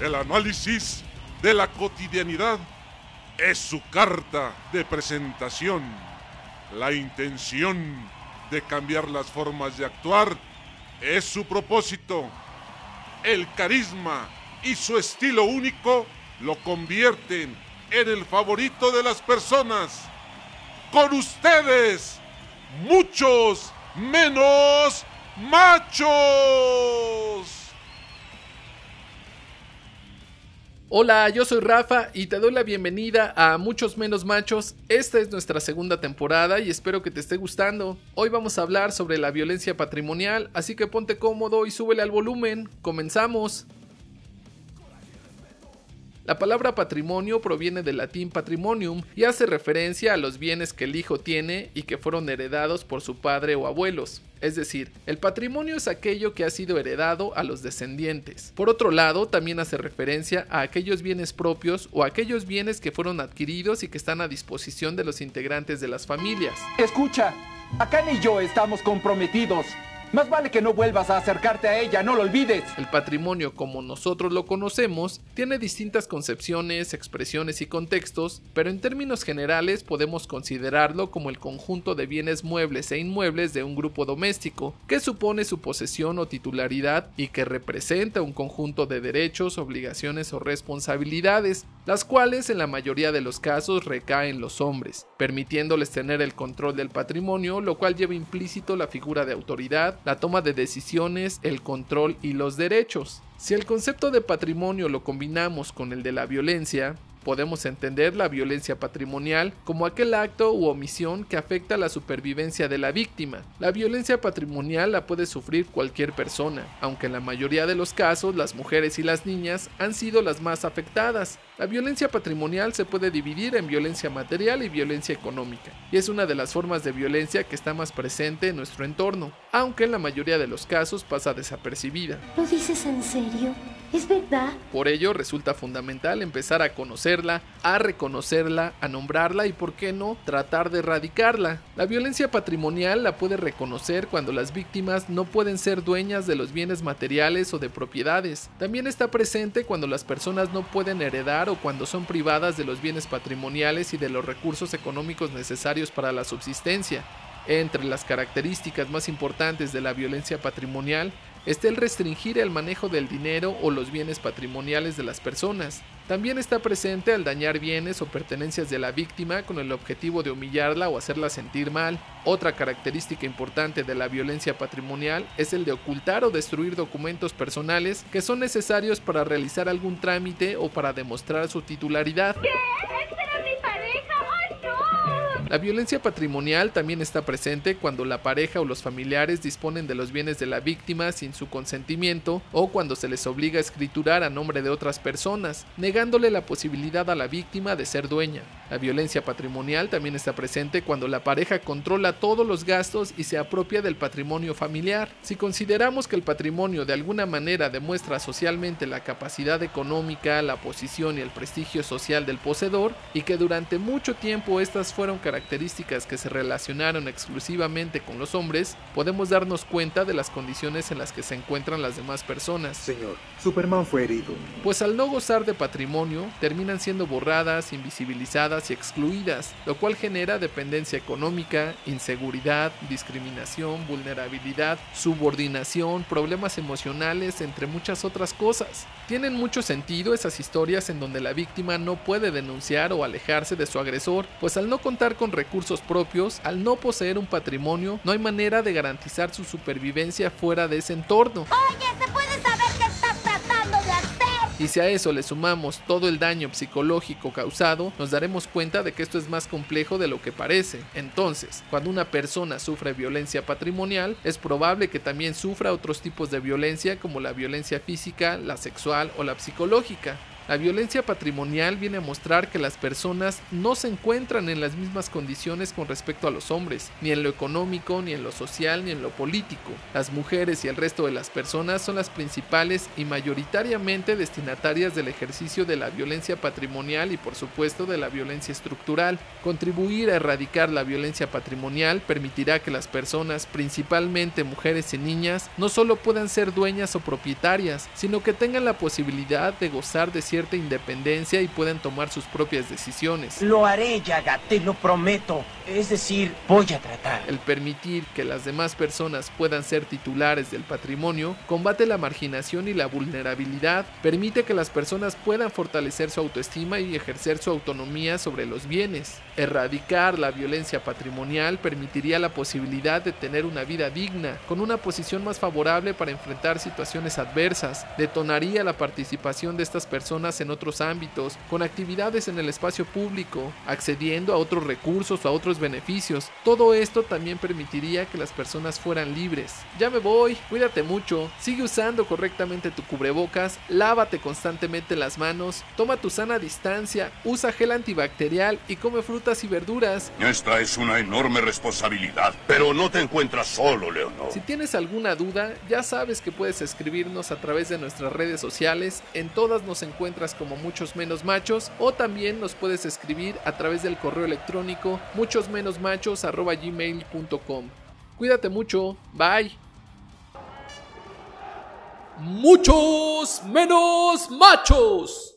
El análisis de la cotidianidad es su carta de presentación. La intención de cambiar las formas de actuar es su propósito. El carisma y su estilo único lo convierten en el favorito de las personas. Con ustedes, muchos menos machos. Hola, yo soy Rafa y te doy la bienvenida a Muchos Menos Machos. Esta es nuestra segunda temporada y espero que te esté gustando. Hoy vamos a hablar sobre la violencia patrimonial, así que ponte cómodo y súbele al volumen. Comenzamos. La palabra patrimonio proviene del latín patrimonium y hace referencia a los bienes que el hijo tiene y que fueron heredados por su padre o abuelos. Es decir, el patrimonio es aquello que ha sido heredado a los descendientes. Por otro lado, también hace referencia a aquellos bienes propios o aquellos bienes que fueron adquiridos y que están a disposición de los integrantes de las familias. Escucha, acá ni yo estamos comprometidos. Más vale que no vuelvas a acercarte a ella, no lo olvides. El patrimonio como nosotros lo conocemos tiene distintas concepciones, expresiones y contextos, pero en términos generales podemos considerarlo como el conjunto de bienes muebles e inmuebles de un grupo doméstico, que supone su posesión o titularidad y que representa un conjunto de derechos, obligaciones o responsabilidades, las cuales en la mayoría de los casos recaen en los hombres, permitiéndoles tener el control del patrimonio, lo cual lleva implícito la figura de autoridad, la toma de decisiones, el control y los derechos. Si el concepto de patrimonio lo combinamos con el de la violencia, Podemos entender la violencia patrimonial como aquel acto u omisión que afecta la supervivencia de la víctima. La violencia patrimonial la puede sufrir cualquier persona, aunque en la mayoría de los casos las mujeres y las niñas han sido las más afectadas. La violencia patrimonial se puede dividir en violencia material y violencia económica, y es una de las formas de violencia que está más presente en nuestro entorno, aunque en la mayoría de los casos pasa desapercibida. ¿Lo dices en serio? ¿Es verdad? Por ello resulta fundamental empezar a conocerla, a reconocerla, a nombrarla y, por qué no, tratar de erradicarla. La violencia patrimonial la puede reconocer cuando las víctimas no pueden ser dueñas de los bienes materiales o de propiedades. También está presente cuando las personas no pueden heredar o cuando son privadas de los bienes patrimoniales y de los recursos económicos necesarios para la subsistencia. Entre las características más importantes de la violencia patrimonial está el restringir el manejo del dinero o los bienes patrimoniales de las personas. También está presente el dañar bienes o pertenencias de la víctima con el objetivo de humillarla o hacerla sentir mal. Otra característica importante de la violencia patrimonial es el de ocultar o destruir documentos personales que son necesarios para realizar algún trámite o para demostrar su titularidad. La violencia patrimonial también está presente cuando la pareja o los familiares disponen de los bienes de la víctima sin su consentimiento o cuando se les obliga a escriturar a nombre de otras personas, negándole la posibilidad a la víctima de ser dueña. La violencia patrimonial también está presente cuando la pareja controla todos los gastos y se apropia del patrimonio familiar. Si consideramos que el patrimonio de alguna manera demuestra socialmente la capacidad económica, la posición y el prestigio social del poseedor, y que durante mucho tiempo estas fueron características que se relacionaron exclusivamente con los hombres, podemos darnos cuenta de las condiciones en las que se encuentran las demás personas. Señor, Superman fue herido. Pues al no gozar de patrimonio, terminan siendo borradas, invisibilizadas y excluidas, lo cual genera dependencia económica, inseguridad, discriminación, vulnerabilidad, subordinación, problemas emocionales, entre muchas otras cosas. Tienen mucho sentido esas historias en donde la víctima no puede denunciar o alejarse de su agresor, pues al no contar con recursos propios, al no poseer un patrimonio, no hay manera de garantizar su supervivencia fuera de ese entorno. Oye, ¿se puede saber qué estás tratando de hacer? Y si a eso le sumamos todo el daño psicológico causado, nos daremos cuenta de que esto es más complejo de lo que parece. Entonces, cuando una persona sufre violencia patrimonial, es probable que también sufra otros tipos de violencia como la violencia física, la sexual o la psicológica. La violencia patrimonial viene a mostrar que las personas no se encuentran en las mismas condiciones con respecto a los hombres, ni en lo económico, ni en lo social, ni en lo político. Las mujeres y el resto de las personas son las principales y mayoritariamente destinatarias del ejercicio de la violencia patrimonial y por supuesto de la violencia estructural. Contribuir a erradicar la violencia patrimonial permitirá que las personas, principalmente mujeres y niñas, no solo puedan ser dueñas o propietarias, sino que tengan la posibilidad de gozar de cierta independencia y puedan tomar sus propias decisiones. Lo haré, Yaga, te lo prometo. Es decir, voy a tratar. El permitir que las demás personas puedan ser titulares del patrimonio combate la marginación y la vulnerabilidad, permite que las personas puedan fortalecer su autoestima y ejercer su autonomía sobre los bienes. Erradicar la violencia patrimonial permitiría la posibilidad de tener una vida digna, con una posición más favorable para enfrentar situaciones adversas, detonaría la participación de estas personas en otros ámbitos, con actividades en el espacio público, accediendo a otros recursos o a otros beneficios. Todo esto también permitiría que las personas fueran libres. Ya me voy, cuídate mucho, sigue usando correctamente tu cubrebocas, lávate constantemente las manos, toma tu sana distancia, usa gel antibacterial y come frutas y verduras. Esta es una enorme responsabilidad, pero no te encuentras solo, Leonor. Si tienes alguna duda, ya sabes que puedes escribirnos a través de nuestras redes sociales, en todas nos encuentras como muchos menos machos o también nos puedes escribir a través del correo electrónico muchos menos machos gmail.com. Cuídate mucho, bye. Muchos menos machos.